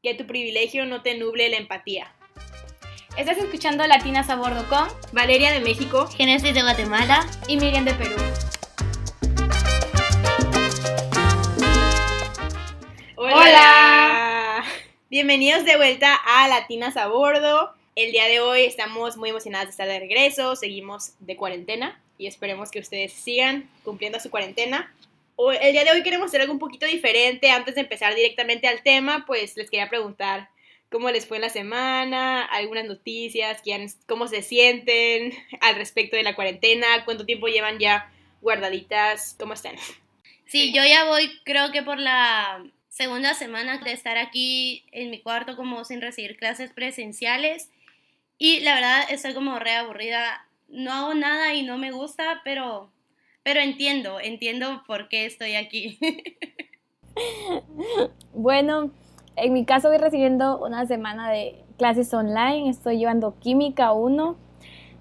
que tu privilegio no te nuble la empatía. Estás escuchando Latinas a Bordo con Valeria de México, Genesis de Guatemala y Miriam de Perú. Hola. Bienvenidos de vuelta a Latinas a Bordo. El día de hoy estamos muy emocionadas de estar de regreso, seguimos de cuarentena y esperemos que ustedes sigan cumpliendo su cuarentena. El día de hoy queremos hacer algo un poquito diferente. Antes de empezar directamente al tema, pues les quería preguntar cómo les fue la semana, algunas noticias, cómo se sienten al respecto de la cuarentena, cuánto tiempo llevan ya guardaditas, cómo están. Sí, yo ya voy, creo que por la segunda semana de estar aquí en mi cuarto como sin recibir clases presenciales y la verdad estoy como re aburrida. No hago nada y no me gusta, pero, pero entiendo, entiendo por qué estoy aquí. bueno, en mi caso voy recibiendo una semana de clases online, estoy llevando química 1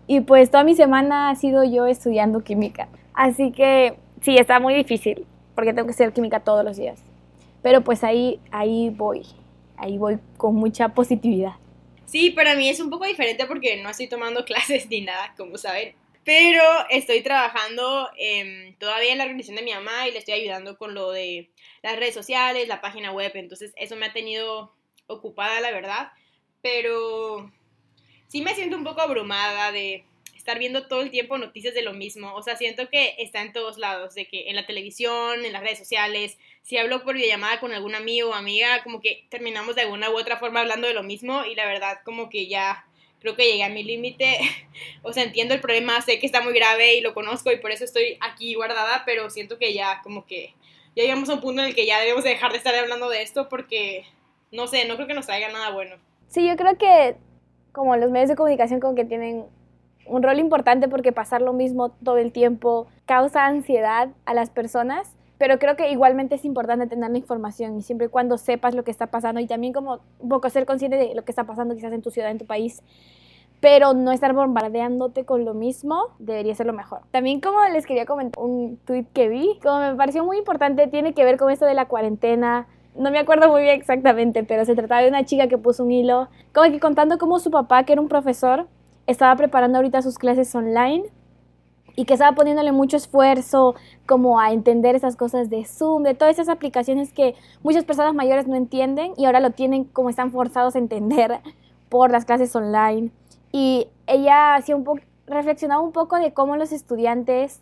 y pues toda mi semana ha sido yo estudiando química. Así que sí, está muy difícil porque tengo que estudiar química todos los días. Pero pues ahí, ahí voy, ahí voy con mucha positividad. Sí, para mí es un poco diferente porque no estoy tomando clases ni nada, como saben. Pero estoy trabajando todavía en la organización de mi mamá y le estoy ayudando con lo de las redes sociales, la página web. Entonces eso me ha tenido ocupada, la verdad. Pero sí me siento un poco abrumada de estar viendo todo el tiempo noticias de lo mismo. O sea, siento que está en todos lados, de que en la televisión, en las redes sociales, si hablo por videollamada con algún amigo o amiga, como que terminamos de alguna u otra forma hablando de lo mismo y la verdad como que ya creo que llegué a mi límite. o sea, entiendo el problema, sé que está muy grave y lo conozco y por eso estoy aquí guardada, pero siento que ya como que ya llegamos a un punto en el que ya debemos dejar de estar hablando de esto porque no sé, no creo que nos traiga nada bueno. Sí, yo creo que como los medios de comunicación como que tienen un rol importante porque pasar lo mismo todo el tiempo causa ansiedad a las personas, pero creo que igualmente es importante tener la información y siempre y cuando sepas lo que está pasando y también como un poco ser consciente de lo que está pasando quizás en tu ciudad, en tu país, pero no estar bombardeándote con lo mismo debería ser lo mejor. También como les quería comentar un tweet que vi, como me pareció muy importante, tiene que ver con esto de la cuarentena, no me acuerdo muy bien exactamente, pero se trataba de una chica que puso un hilo, como que contando cómo su papá, que era un profesor, estaba preparando ahorita sus clases online y que estaba poniéndole mucho esfuerzo como a entender esas cosas de Zoom, de todas esas aplicaciones que muchas personas mayores no entienden y ahora lo tienen como están forzados a entender por las clases online. Y ella hacía un poco, reflexionaba un poco de cómo los estudiantes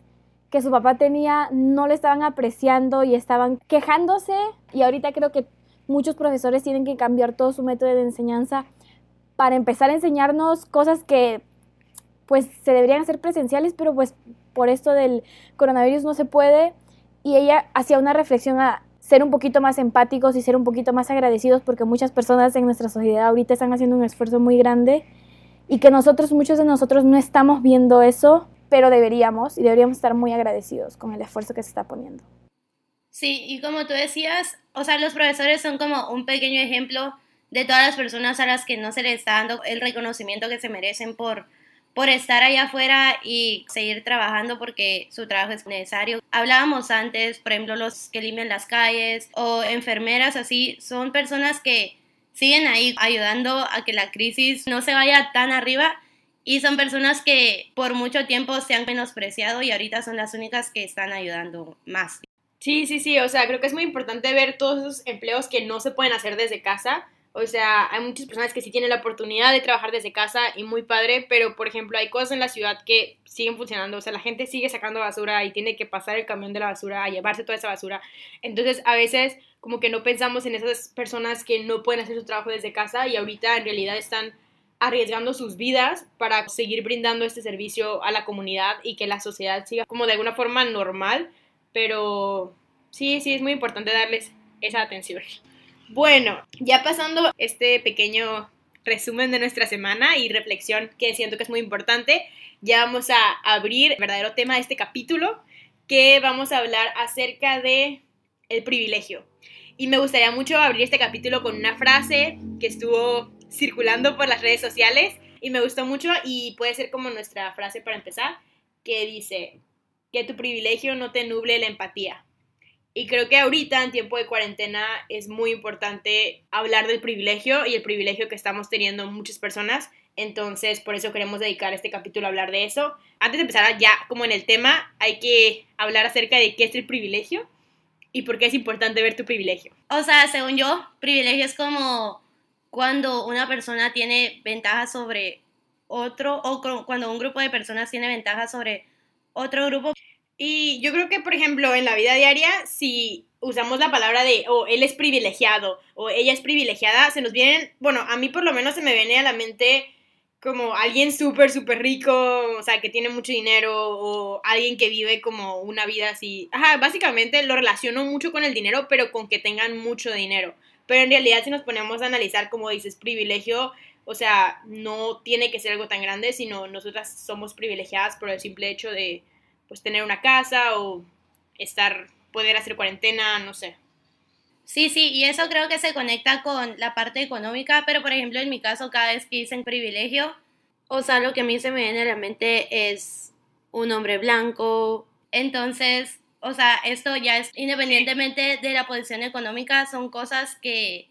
que su papá tenía no le estaban apreciando y estaban quejándose y ahorita creo que muchos profesores tienen que cambiar todo su método de enseñanza para empezar a enseñarnos cosas que pues se deberían hacer presenciales, pero pues por esto del coronavirus no se puede. Y ella hacía una reflexión a ser un poquito más empáticos y ser un poquito más agradecidos porque muchas personas en nuestra sociedad ahorita están haciendo un esfuerzo muy grande y que nosotros, muchos de nosotros no estamos viendo eso, pero deberíamos y deberíamos estar muy agradecidos con el esfuerzo que se está poniendo. Sí, y como tú decías, o sea, los profesores son como un pequeño ejemplo de todas las personas a las que no se les está dando el reconocimiento que se merecen por, por estar allá afuera y seguir trabajando porque su trabajo es necesario. Hablábamos antes, por ejemplo, los que limpian las calles o enfermeras así, son personas que siguen ahí ayudando a que la crisis no se vaya tan arriba y son personas que por mucho tiempo se han menospreciado y ahorita son las únicas que están ayudando más. Sí, sí, sí, o sea, creo que es muy importante ver todos esos empleos que no se pueden hacer desde casa o sea, hay muchas personas que sí tienen la oportunidad de trabajar desde casa y muy padre, pero por ejemplo hay cosas en la ciudad que siguen funcionando. O sea, la gente sigue sacando basura y tiene que pasar el camión de la basura a llevarse toda esa basura. Entonces a veces como que no pensamos en esas personas que no pueden hacer su trabajo desde casa y ahorita en realidad están arriesgando sus vidas para seguir brindando este servicio a la comunidad y que la sociedad siga como de alguna forma normal. Pero sí, sí, es muy importante darles esa atención. Bueno, ya pasando este pequeño resumen de nuestra semana y reflexión que siento que es muy importante, ya vamos a abrir el verdadero tema de este capítulo, que vamos a hablar acerca de el privilegio. Y me gustaría mucho abrir este capítulo con una frase que estuvo circulando por las redes sociales y me gustó mucho y puede ser como nuestra frase para empezar, que dice, que tu privilegio no te nuble la empatía. Y creo que ahorita, en tiempo de cuarentena, es muy importante hablar del privilegio y el privilegio que estamos teniendo muchas personas. Entonces, por eso queremos dedicar este capítulo a hablar de eso. Antes de empezar ya como en el tema, hay que hablar acerca de qué es el privilegio y por qué es importante ver tu privilegio. O sea, según yo, privilegio es como cuando una persona tiene ventaja sobre otro o cuando un grupo de personas tiene ventaja sobre otro grupo. Y yo creo que, por ejemplo, en la vida diaria, si usamos la palabra de, o él es privilegiado, o ella es privilegiada, se nos vienen, bueno, a mí por lo menos se me viene a la mente como alguien súper, súper rico, o sea, que tiene mucho dinero, o alguien que vive como una vida así. Ajá, básicamente lo relaciono mucho con el dinero, pero con que tengan mucho dinero. Pero en realidad, si nos ponemos a analizar, como dices, privilegio, o sea, no tiene que ser algo tan grande, sino nosotras somos privilegiadas por el simple hecho de pues tener una casa o estar, poder hacer cuarentena, no sé. Sí, sí, y eso creo que se conecta con la parte económica, pero por ejemplo en mi caso cada vez que dicen privilegio, o sea, lo que a mí se me viene a la mente es un hombre blanco, entonces, o sea, esto ya es independientemente de la posición económica, son cosas que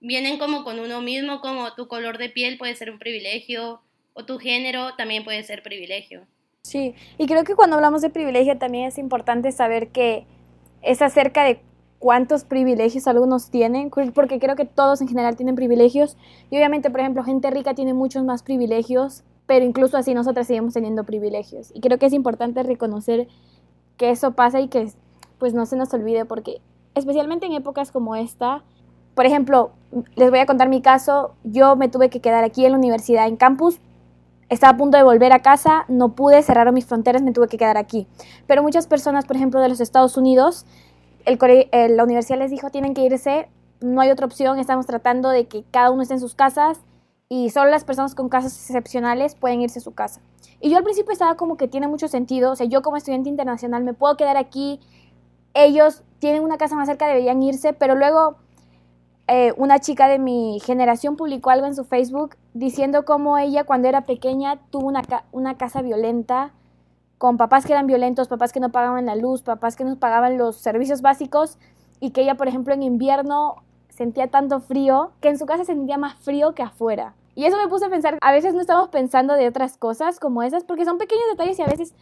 vienen como con uno mismo, como tu color de piel puede ser un privilegio, o tu género también puede ser privilegio. Sí, y creo que cuando hablamos de privilegio también es importante saber que es acerca de cuántos privilegios algunos tienen, porque creo que todos en general tienen privilegios, y obviamente, por ejemplo, gente rica tiene muchos más privilegios, pero incluso así nosotras seguimos teniendo privilegios. Y creo que es importante reconocer que eso pasa y que pues no se nos olvide, porque especialmente en épocas como esta, por ejemplo, les voy a contar mi caso, yo me tuve que quedar aquí en la universidad, en campus, estaba a punto de volver a casa, no pude, cerraron mis fronteras, me tuve que quedar aquí. Pero muchas personas, por ejemplo, de los Estados Unidos, el, la universidad les dijo, tienen que irse, no hay otra opción, estamos tratando de que cada uno esté en sus casas y solo las personas con casos excepcionales pueden irse a su casa. Y yo al principio estaba como que tiene mucho sentido, o sea, yo como estudiante internacional me puedo quedar aquí, ellos tienen una casa más cerca, deberían irse, pero luego eh, una chica de mi generación publicó algo en su Facebook diciendo cómo ella cuando era pequeña tuvo una, una casa violenta con papás que eran violentos, papás que no pagaban la luz, papás que no pagaban los servicios básicos y que ella, por ejemplo, en invierno sentía tanto frío que en su casa sentía más frío que afuera. Y eso me puse a pensar, a veces no estamos pensando de otras cosas como esas porque son pequeños detalles y a veces,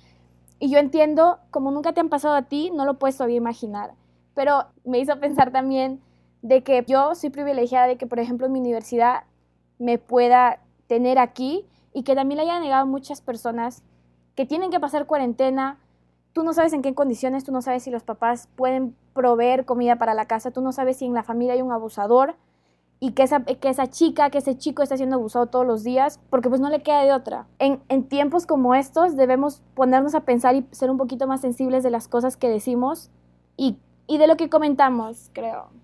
y yo entiendo, como nunca te han pasado a ti, no lo puedes todavía imaginar. Pero me hizo pensar también de que yo soy privilegiada de que, por ejemplo, en mi universidad me pueda tener aquí y que también le haya negado muchas personas que tienen que pasar cuarentena. Tú no sabes en qué condiciones, tú no sabes si los papás pueden proveer comida para la casa, tú no sabes si en la familia hay un abusador y que esa, que esa chica, que ese chico está siendo abusado todos los días, porque pues no le queda de otra. En, en tiempos como estos debemos ponernos a pensar y ser un poquito más sensibles de las cosas que decimos y, y de lo que comentamos, creo.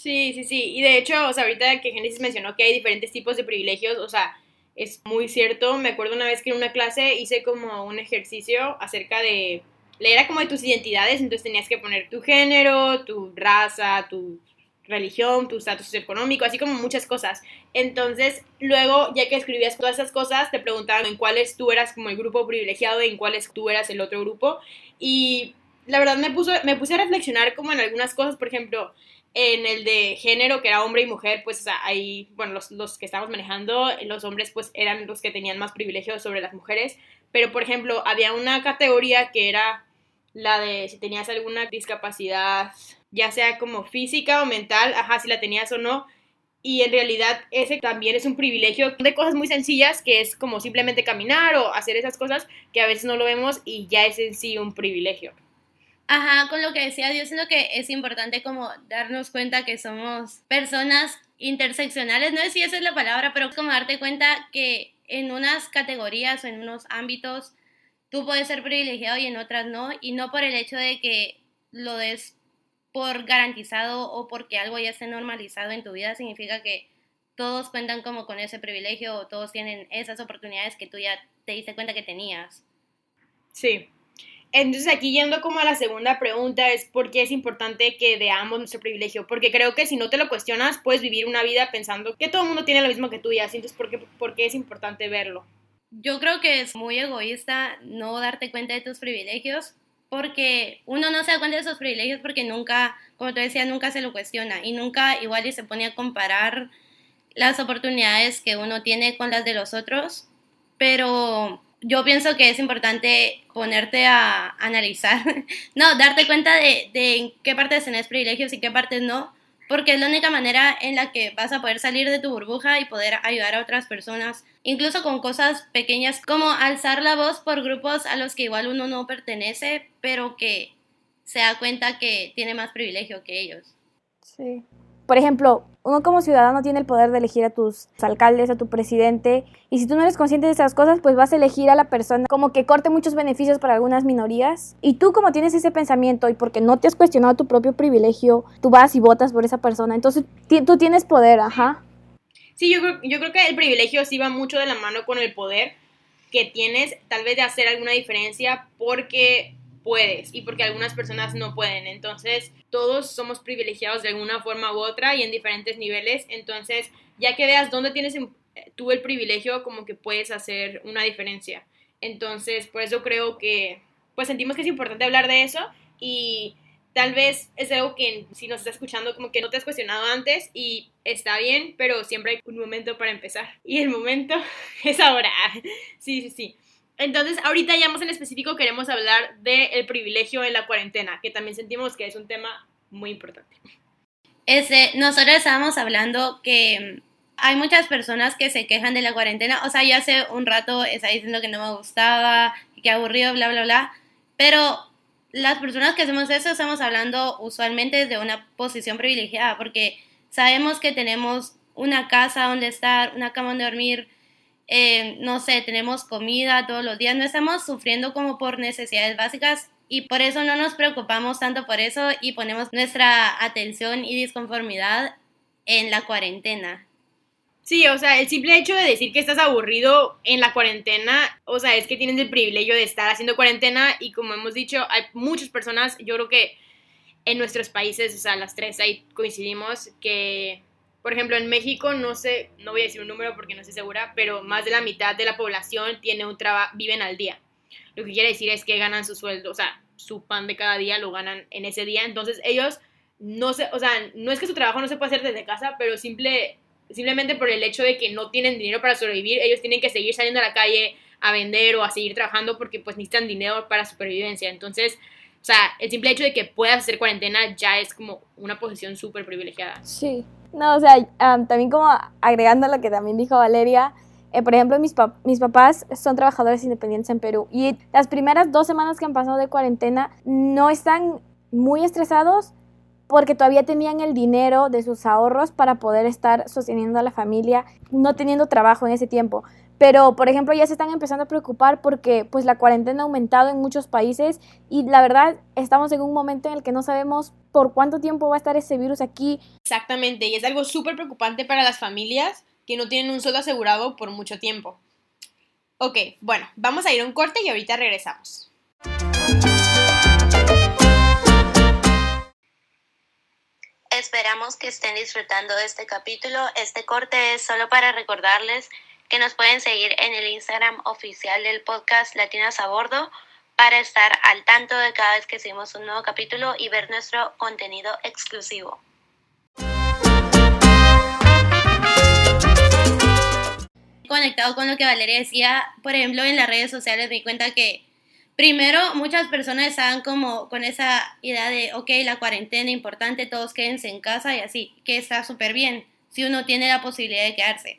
Sí, sí, sí. Y de hecho, o sea, ahorita que Genesis mencionó que hay diferentes tipos de privilegios, o sea, es muy cierto. Me acuerdo una vez que en una clase hice como un ejercicio acerca de... Era como de tus identidades, entonces tenías que poner tu género, tu raza, tu religión, tu estatus económico, así como muchas cosas. Entonces, luego, ya que escribías todas esas cosas, te preguntaban en cuáles tú eras como el grupo privilegiado y en cuáles tú eras el otro grupo. Y la verdad me, puso, me puse a reflexionar como en algunas cosas, por ejemplo, en el de género, que era hombre y mujer, pues ahí, bueno, los, los, que estábamos manejando, los hombres pues eran los que tenían más privilegios sobre las mujeres, pero por ejemplo, había una categoría que era la de si tenías alguna discapacidad, ya sea como física o mental, ajá, si la tenías o no, y en realidad ese también es un privilegio de cosas muy sencillas, que es como simplemente caminar o hacer esas cosas que a veces no lo vemos y ya es en sí un privilegio. Ajá, con lo que decía, yo siento que es importante como darnos cuenta que somos personas interseccionales, no sé si esa es la palabra, pero como darte cuenta que en unas categorías o en unos ámbitos tú puedes ser privilegiado y en otras no, y no por el hecho de que lo des por garantizado o porque algo ya esté normalizado en tu vida, significa que todos cuentan como con ese privilegio o todos tienen esas oportunidades que tú ya te diste cuenta que tenías. Sí, entonces aquí yendo como a la segunda pregunta es por qué es importante que veamos nuestro privilegio, porque creo que si no te lo cuestionas puedes vivir una vida pensando que todo el mundo tiene lo mismo que tú y así, entonces ¿por qué, por qué es importante verlo? Yo creo que es muy egoísta no darte cuenta de tus privilegios, porque uno no se da cuenta de esos privilegios porque nunca, como te decía, nunca se lo cuestiona y nunca igual y se pone a comparar las oportunidades que uno tiene con las de los otros, pero yo pienso que es importante ponerte a analizar, no, darte cuenta de, en qué partes tenés privilegios y qué partes no, porque es la única manera en la que vas a poder salir de tu burbuja y poder ayudar a otras personas, incluso con cosas pequeñas como alzar la voz por grupos a los que igual uno no pertenece, pero que se da cuenta que tiene más privilegio que ellos. Sí. Por ejemplo, uno como ciudadano tiene el poder de elegir a tus alcaldes, a tu presidente, y si tú no eres consciente de esas cosas, pues vas a elegir a la persona como que corte muchos beneficios para algunas minorías. Y tú como tienes ese pensamiento y porque no te has cuestionado tu propio privilegio, tú vas y votas por esa persona. Entonces tú tienes poder, ajá. Sí, yo creo, yo creo que el privilegio sí va mucho de la mano con el poder que tienes, tal vez de hacer alguna diferencia, porque puedes y porque algunas personas no pueden. Entonces, todos somos privilegiados de alguna forma u otra y en diferentes niveles. Entonces, ya que veas dónde tienes tú el privilegio, como que puedes hacer una diferencia. Entonces, por eso creo que, pues sentimos que es importante hablar de eso y tal vez es algo que si nos está escuchando como que no te has cuestionado antes y está bien, pero siempre hay un momento para empezar. Y el momento es ahora. Sí, sí, sí. Entonces, ahorita ya más en específico queremos hablar del privilegio en la cuarentena, que también sentimos que es un tema muy importante. Ese, nosotros estábamos hablando que hay muchas personas que se quejan de la cuarentena, o sea, yo hace un rato estaba diciendo que no me gustaba, que aburrido, bla, bla, bla, pero las personas que hacemos eso estamos hablando usualmente de una posición privilegiada, porque sabemos que tenemos una casa donde estar, una cama donde dormir, eh, no sé, tenemos comida todos los días, no estamos sufriendo como por necesidades básicas y por eso no nos preocupamos tanto por eso y ponemos nuestra atención y disconformidad en la cuarentena. Sí, o sea, el simple hecho de decir que estás aburrido en la cuarentena, o sea, es que tienes el privilegio de estar haciendo cuarentena y como hemos dicho, hay muchas personas, yo creo que en nuestros países, o sea, las tres ahí coincidimos que por ejemplo, en México, no sé, no voy a decir un número porque no estoy segura, pero más de la mitad de la población tiene un trabajo, viven al día. Lo que quiere decir es que ganan su sueldo, o sea, su pan de cada día lo ganan en ese día. Entonces, ellos no sé, o sea, no es que su trabajo no se pueda hacer desde casa, pero simple, simplemente por el hecho de que no tienen dinero para sobrevivir, ellos tienen que seguir saliendo a la calle a vender o a seguir trabajando porque pues necesitan dinero para supervivencia. Entonces, o sea, el simple hecho de que puedas hacer cuarentena ya es como una posición súper privilegiada. Sí. No, o sea, también como agregando lo que también dijo Valeria, eh, por ejemplo, mis, mis papás son trabajadores independientes en Perú y las primeras dos semanas que han pasado de cuarentena no están muy estresados porque todavía tenían el dinero de sus ahorros para poder estar sosteniendo a la familia, no teniendo trabajo en ese tiempo. Pero, por ejemplo, ya se están empezando a preocupar porque pues la cuarentena ha aumentado en muchos países y la verdad estamos en un momento en el que no sabemos por cuánto tiempo va a estar ese virus aquí. Exactamente, y es algo súper preocupante para las familias que no tienen un sueldo asegurado por mucho tiempo. Ok, bueno, vamos a ir a un corte y ahorita regresamos. Esperamos que estén disfrutando de este capítulo. Este corte es solo para recordarles que nos pueden seguir en el Instagram oficial del podcast Latinas a Bordo para estar al tanto de cada vez que subimos un nuevo capítulo y ver nuestro contenido exclusivo. Conectado con lo que Valeria decía, por ejemplo, en las redes sociales me di cuenta que primero muchas personas estaban como con esa idea de, ok, la cuarentena importante, todos quédense en casa y así, que está súper bien si uno tiene la posibilidad de quedarse.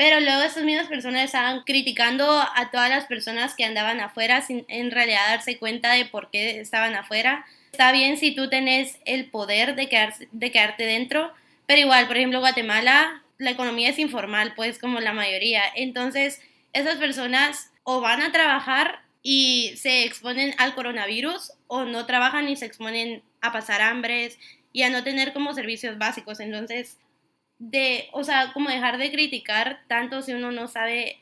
Pero luego esas mismas personas estaban criticando a todas las personas que andaban afuera sin en realidad darse cuenta de por qué estaban afuera. Está bien si tú tenés el poder de, quedarse, de quedarte dentro, pero igual, por ejemplo, Guatemala, la economía es informal, pues como la mayoría. Entonces, esas personas o van a trabajar y se exponen al coronavirus o no trabajan y se exponen a pasar hambres y a no tener como servicios básicos. Entonces, de, o sea, como dejar de criticar tanto si uno no sabe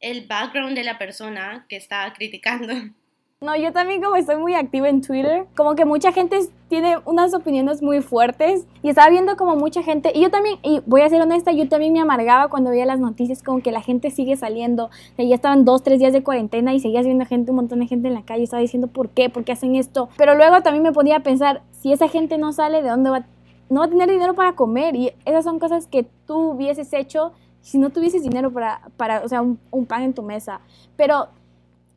el background de la persona que está criticando. No, yo también como estoy muy activa en Twitter, como que mucha gente tiene unas opiniones muy fuertes y estaba viendo como mucha gente, y yo también, y voy a ser honesta, yo también me amargaba cuando veía las noticias como que la gente sigue saliendo, o ya estaban dos, tres días de cuarentena y seguías viendo gente, un montón de gente en la calle, estaba diciendo por qué, por qué hacen esto, pero luego también me ponía a pensar, si esa gente no sale, ¿de dónde va? No va a tener dinero para comer y esas son cosas que tú hubieses hecho si no tuvieses dinero para, para o sea, un, un pan en tu mesa, pero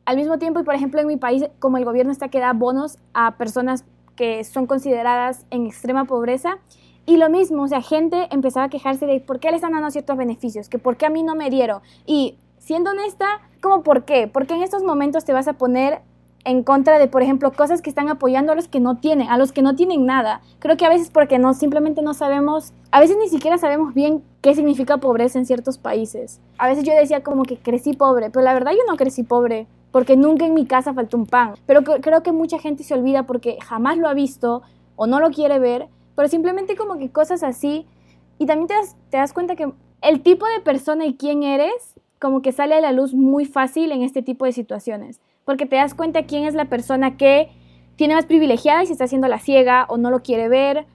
al mismo tiempo, y por ejemplo en mi país, como el gobierno está que da bonos a personas que son consideradas en extrema pobreza, y lo mismo, o sea, gente empezaba a quejarse de por qué le están dando ciertos beneficios, que por qué a mí no me dieron. Y siendo honesta, ¿cómo por qué? Porque en estos momentos te vas a poner en contra de, por ejemplo, cosas que están apoyando a los que no tienen, a los que no tienen nada. Creo que a veces porque no, simplemente no sabemos, a veces ni siquiera sabemos bien qué significa pobreza en ciertos países. A veces yo decía como que crecí pobre, pero la verdad yo no crecí pobre porque nunca en mi casa faltó un pan. Pero creo que mucha gente se olvida porque jamás lo ha visto o no lo quiere ver, pero simplemente como que cosas así. Y también te das, te das cuenta que el tipo de persona y quién eres, como que sale a la luz muy fácil en este tipo de situaciones. Porque te das cuenta quién es la persona que tiene más privilegiada y se está haciendo la ciega o no lo quiere ver,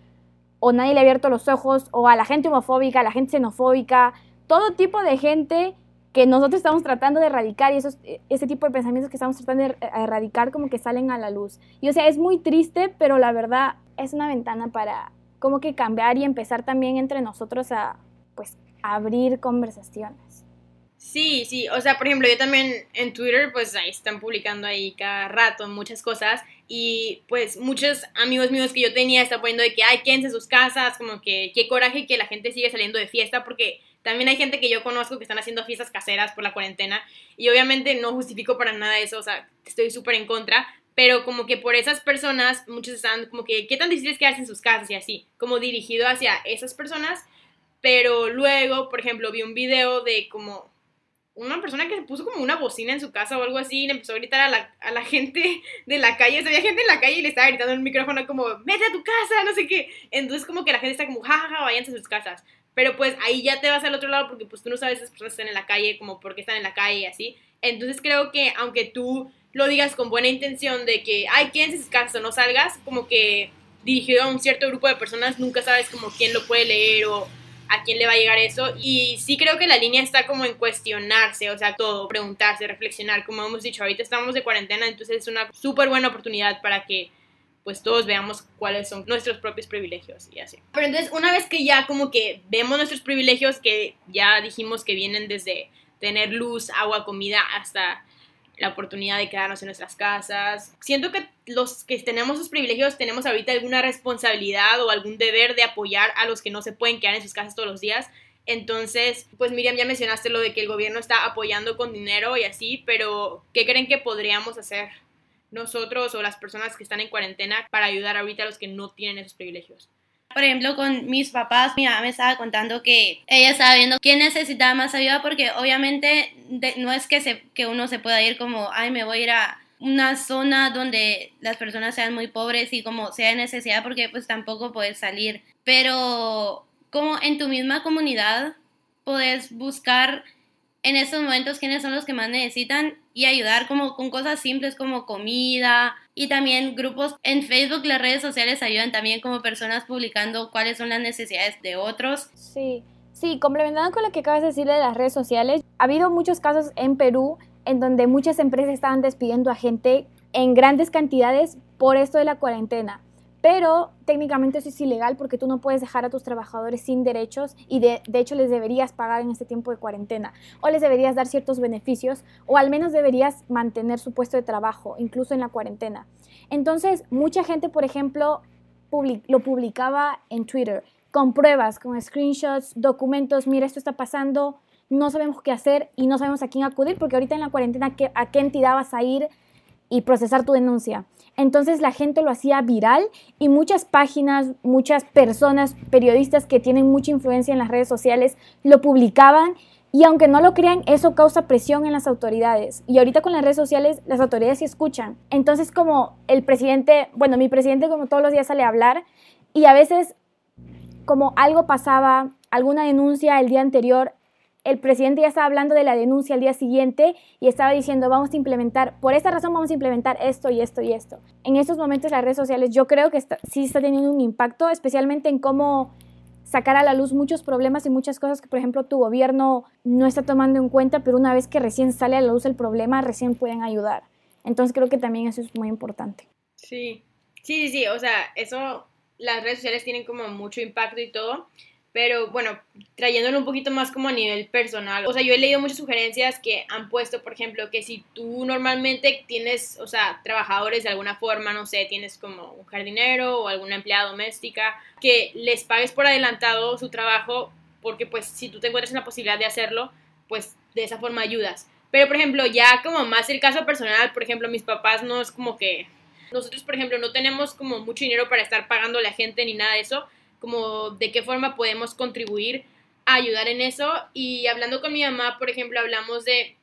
o nadie le ha abierto los ojos, o a la gente homofóbica, a la gente xenofóbica, todo tipo de gente que nosotros estamos tratando de erradicar y esos, ese tipo de pensamientos que estamos tratando de er, erradicar como que salen a la luz. Y o sea, es muy triste, pero la verdad es una ventana para como que cambiar y empezar también entre nosotros a pues abrir conversaciones. Sí, sí, o sea, por ejemplo, yo también en Twitter, pues ahí están publicando ahí cada rato muchas cosas y pues muchos amigos míos que yo tenía están poniendo de que, ay, quédense en sus casas, como que qué coraje que la gente sigue saliendo de fiesta porque también hay gente que yo conozco que están haciendo fiestas caseras por la cuarentena y obviamente no justifico para nada eso, o sea, estoy súper en contra, pero como que por esas personas muchos están como que, ¿qué tan difícil es quedarse en sus casas y así? Como dirigido hacia esas personas, pero luego, por ejemplo, vi un video de como una persona que se puso como una bocina en su casa o algo así y le empezó a gritar a la, a la gente de la calle. O sea, había gente en la calle y le estaba gritando en el micrófono como, vete a tu casa, no sé qué. Entonces como que la gente está como, jajaja, ja, váyanse a sus casas. Pero pues ahí ya te vas al otro lado porque pues tú no sabes si esas personas están en la calle, como por qué están en la calle y así. Entonces creo que aunque tú lo digas con buena intención de que, ay, quédense en sus casas o no salgas, como que dirigido a un cierto grupo de personas, nunca sabes como quién lo puede leer o a quién le va a llegar eso. Y sí creo que la línea está como en cuestionarse, o sea, todo, preguntarse, reflexionar. Como hemos dicho, ahorita estamos de cuarentena, entonces es una súper buena oportunidad para que pues todos veamos cuáles son nuestros propios privilegios y así. Pero entonces, una vez que ya como que vemos nuestros privilegios, que ya dijimos que vienen desde tener luz, agua, comida, hasta la oportunidad de quedarnos en nuestras casas. Siento que los que tenemos esos privilegios tenemos ahorita alguna responsabilidad o algún deber de apoyar a los que no se pueden quedar en sus casas todos los días. Entonces, pues Miriam, ya mencionaste lo de que el gobierno está apoyando con dinero y así, pero ¿qué creen que podríamos hacer nosotros o las personas que están en cuarentena para ayudar ahorita a los que no tienen esos privilegios? Por ejemplo, con mis papás, mi mamá me estaba contando que ella estaba viendo quién necesitaba más ayuda porque obviamente no es que, se, que uno se pueda ir como, ay, me voy a ir a una zona donde las personas sean muy pobres y como sea necesidad porque pues tampoco puedes salir. Pero como en tu misma comunidad puedes buscar en estos momentos quiénes son los que más necesitan y ayudar como con cosas simples como comida y también grupos en Facebook, las redes sociales ayudan también como personas publicando cuáles son las necesidades de otros. Sí, sí, complementando con lo que acabas de decir de las redes sociales, ha habido muchos casos en Perú en donde muchas empresas estaban despidiendo a gente en grandes cantidades por esto de la cuarentena pero técnicamente eso es ilegal porque tú no puedes dejar a tus trabajadores sin derechos y de, hecho les deberías pagar en este tiempo de cuarentena o les deberías dar ciertos beneficios o al menos deberías mantener su puesto de trabajo, incluso en la cuarentena. Entonces, mucha gente, por ejemplo, lo publicaba en Twitter con pruebas, con screenshots, documentos, mira, esto está pasando, no sabemos qué hacer y no sabemos a quién acudir porque ahorita en la cuarentena, ¿a qué entidad vas a ir y procesar tu denuncia? Entonces la gente lo hacía viral y muchas páginas, muchas personas, periodistas que tienen mucha influencia en las redes sociales lo publicaban y aunque no lo crean, eso causa presión en las autoridades. Y ahorita con las redes sociales, las autoridades sí escuchan. Entonces como el presidente, bueno, mi presidente como todos los días sale a hablar y a veces como algo pasaba, alguna denuncia el día anterior, el presidente ya estaba hablando de la denuncia al día siguiente y estaba diciendo vamos a implementar, por esta razón vamos a implementar esto y esto y esto. En estos momentos las redes sociales yo creo que sí está teniendo un impacto, especialmente en cómo sacar a la luz muchos problemas y muchas cosas que, por ejemplo, tu gobierno no está tomando en cuenta, pero una vez que recién sale a la luz el problema, recién pueden ayudar. Entonces creo que también eso es muy importante. Sí, sí, sí, o sea, eso, las redes sociales tienen como mucho impacto y todo, pero bueno, trayéndolo un poquito más como a nivel personal. O sea, yo he leído muchas sugerencias que han puesto, por ejemplo, que si tú normalmente tienes, o sea, trabajadores de alguna forma, no sé, tienes como un jardinero o alguna empleada doméstica, que les pagues por adelantado su trabajo, porque pues si tú te encuentras en la posibilidad de hacerlo, pues de esa forma ayudas. Pero, por ejemplo, ya como más el caso personal, por ejemplo, mis papás no es como que... Nosotros, por ejemplo, no tenemos como mucho dinero para estar pagando a la gente ni nada de eso como de qué forma podemos contribuir a ayudar en eso. Y hablando con mi mamá, por ejemplo, hablamos de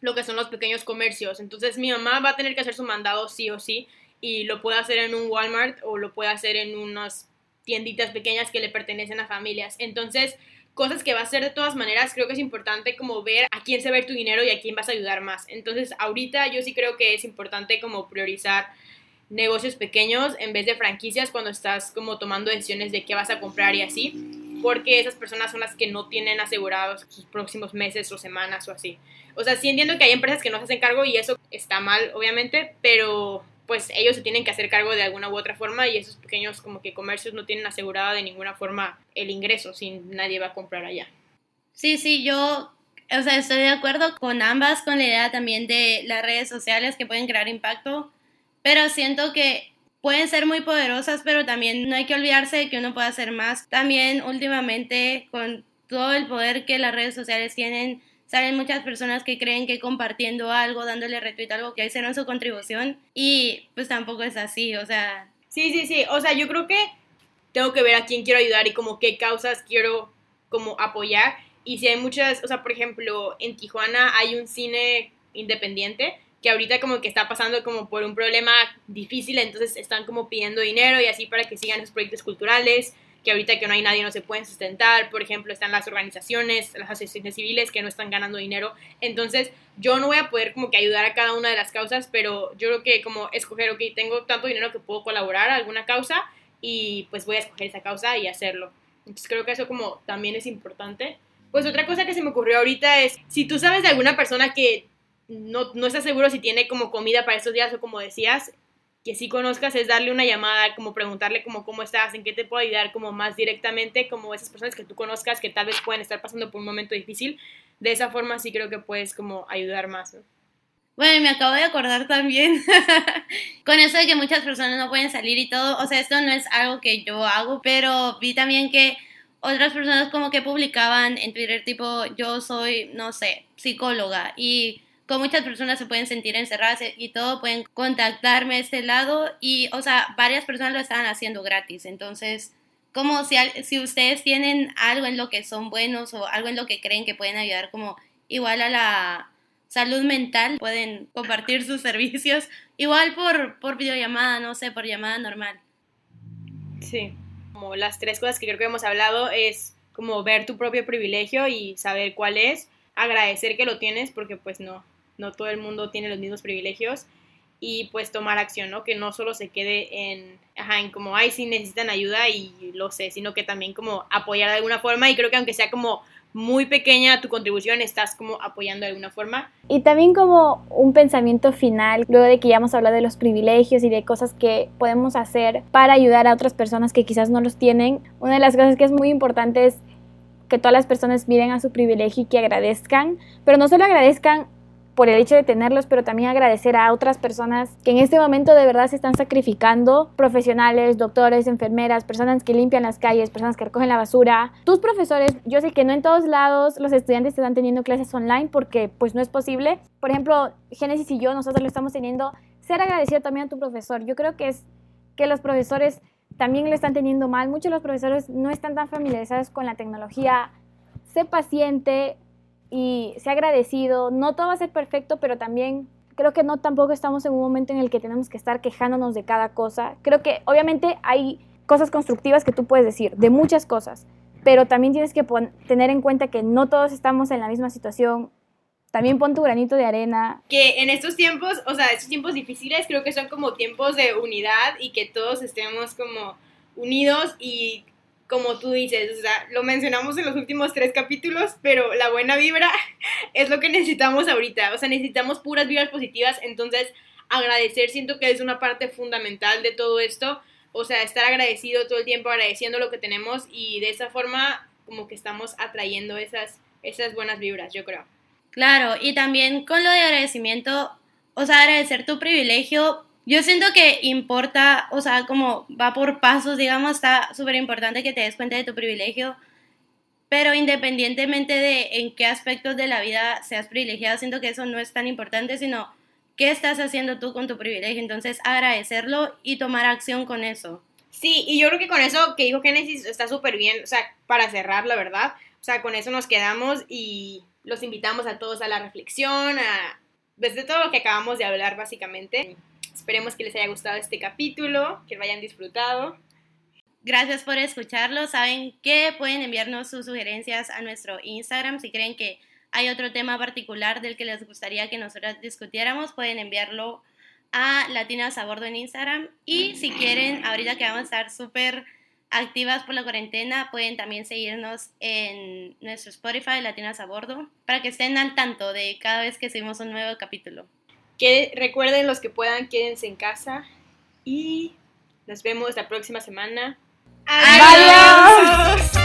lo que son los pequeños comercios. Entonces mi mamá va a tener que hacer su mandado sí o sí y lo puede hacer en un Walmart o lo puede hacer en unas tienditas pequeñas que le pertenecen a familias. Entonces, cosas que va a hacer de todas maneras, creo que es importante como ver a quién se ve tu dinero y a quién vas a ayudar más. Entonces, ahorita yo sí creo que es importante como priorizar negocios pequeños en vez de franquicias cuando estás como tomando decisiones de qué vas a comprar y así, porque esas personas son las que no tienen asegurados sus próximos meses o semanas o así. O sea, sí entiendo que hay empresas que no se hacen cargo y eso está mal, obviamente, pero pues ellos se tienen que hacer cargo de alguna u otra forma y esos pequeños como que comercios no tienen asegurado de ninguna forma el ingreso, si nadie va a comprar allá. Sí, sí, yo o sea, estoy de acuerdo con ambas, con la idea también de las redes sociales que pueden crear impacto pero siento que pueden ser muy poderosas, pero también no hay que olvidarse de que uno puede hacer más. También últimamente con todo el poder que las redes sociales tienen, salen muchas personas que creen que compartiendo algo, dándole retweet a algo, que hicieron su contribución y pues tampoco es así, o sea... Sí, sí, sí, o sea, yo creo que tengo que ver a quién quiero ayudar y como qué causas quiero como apoyar. Y si hay muchas, o sea, por ejemplo, en Tijuana hay un cine independiente que ahorita como que está pasando como por un problema difícil, entonces están como pidiendo dinero y así para que sigan esos proyectos culturales, que ahorita que no hay nadie no se pueden sustentar, por ejemplo, están las organizaciones, las asociaciones civiles que no están ganando dinero, entonces yo no voy a poder como que ayudar a cada una de las causas, pero yo creo que como escoger, ok, tengo tanto dinero que puedo colaborar a alguna causa y pues voy a escoger esa causa y hacerlo. Entonces creo que eso como también es importante. Pues otra cosa que se me ocurrió ahorita es, si tú sabes de alguna persona que no, no estás seguro si tiene como comida para estos días o como decías, que si conozcas es darle una llamada, como preguntarle como cómo estás, en qué te puedo ayudar, como más directamente, como esas personas que tú conozcas que tal vez pueden estar pasando por un momento difícil. De esa forma sí creo que puedes como ayudar más. Bueno, me acabo de acordar también con eso de que muchas personas no pueden salir y todo. O sea, esto no es algo que yo hago, pero vi también que otras personas como que publicaban en Twitter tipo, yo soy, no sé, psicóloga y con muchas personas se pueden sentir encerradas y todo, pueden contactarme a este lado y, o sea, varias personas lo están haciendo gratis. Entonces, como si, si ustedes tienen algo en lo que son buenos o algo en lo que creen que pueden ayudar como igual a la salud mental, pueden compartir sus servicios, igual por, por videollamada, no sé, por llamada normal. Sí, como las tres cosas que creo que hemos hablado es como ver tu propio privilegio y saber cuál es, agradecer que lo tienes porque pues no, no todo el mundo tiene los mismos privilegios y pues tomar acción, ¿no? Que no solo se quede en, ajá, en como, ay, sí necesitan ayuda y lo sé, sino que también como apoyar de alguna forma y creo que aunque sea como muy pequeña tu contribución, estás como apoyando de alguna forma. Y también como un pensamiento final, luego de que ya hemos hablado de los privilegios y de cosas que podemos hacer para ayudar a otras personas que quizás no los tienen, una de las cosas que es muy importante es que todas las personas miren a su privilegio y que agradezcan, pero no solo agradezcan por el hecho de tenerlos, pero también agradecer a otras personas que en este momento de verdad se están sacrificando, profesionales, doctores, enfermeras, personas que limpian las calles, personas que recogen la basura. Tus profesores, yo sé que no en todos lados los estudiantes están teniendo clases online porque pues no es posible. Por ejemplo, Génesis y yo, nosotros lo estamos teniendo. Ser agradecido también a tu profesor. Yo creo que es que los profesores también lo están teniendo mal. Muchos de los profesores no están tan familiarizados con la tecnología. Sé paciente, y sea agradecido. No todo va a ser perfecto, pero también creo que no tampoco estamos en un momento en el que tenemos que estar quejándonos de cada cosa. Creo que obviamente hay cosas constructivas que tú puedes decir, de muchas cosas, pero también tienes que tener en cuenta que no todos estamos en la misma situación. También pon tu granito de arena. Que en estos tiempos, o sea, estos tiempos difíciles, creo que son como tiempos de unidad y que todos estemos como unidos y como tú dices, o sea, lo mencionamos en los últimos tres capítulos, pero la buena vibra es lo que necesitamos ahorita, o sea, necesitamos puras vibras positivas, entonces agradecer siento que es una parte fundamental de todo esto, o sea, estar agradecido todo el tiempo, agradeciendo lo que tenemos y de esa forma como que estamos atrayendo esas, esas buenas vibras, yo creo. Claro, y también con lo de agradecimiento, o sea, agradecer tu privilegio yo siento que importa, o sea, como va por pasos, digamos, está súper importante que te des cuenta de tu privilegio, pero independientemente de en qué aspectos de la vida seas privilegiado, siento que eso no es tan importante, sino qué estás haciendo tú con tu privilegio. Entonces, agradecerlo y tomar acción con eso. Sí, y yo creo que con eso que dijo Genesis está súper bien, o sea, para cerrar, la verdad, o sea, con eso nos quedamos y los invitamos a todos a la reflexión, a desde todo lo que acabamos de hablar básicamente. Esperemos que les haya gustado este capítulo, que lo hayan disfrutado. Gracias por escucharlo. Saben que pueden enviarnos sus sugerencias a nuestro Instagram. Si creen que hay otro tema particular del que les gustaría que nosotros discutiéramos, pueden enviarlo a Latinas a Bordo en Instagram. Y si quieren, ahorita que vamos a estar súper activas por la cuarentena, pueden también seguirnos en nuestro Spotify, Latinas a Bordo, para que estén al tanto de cada vez que subimos un nuevo capítulo. Que recuerden los que puedan, quédense en casa y nos vemos la próxima semana. ¡Adiós!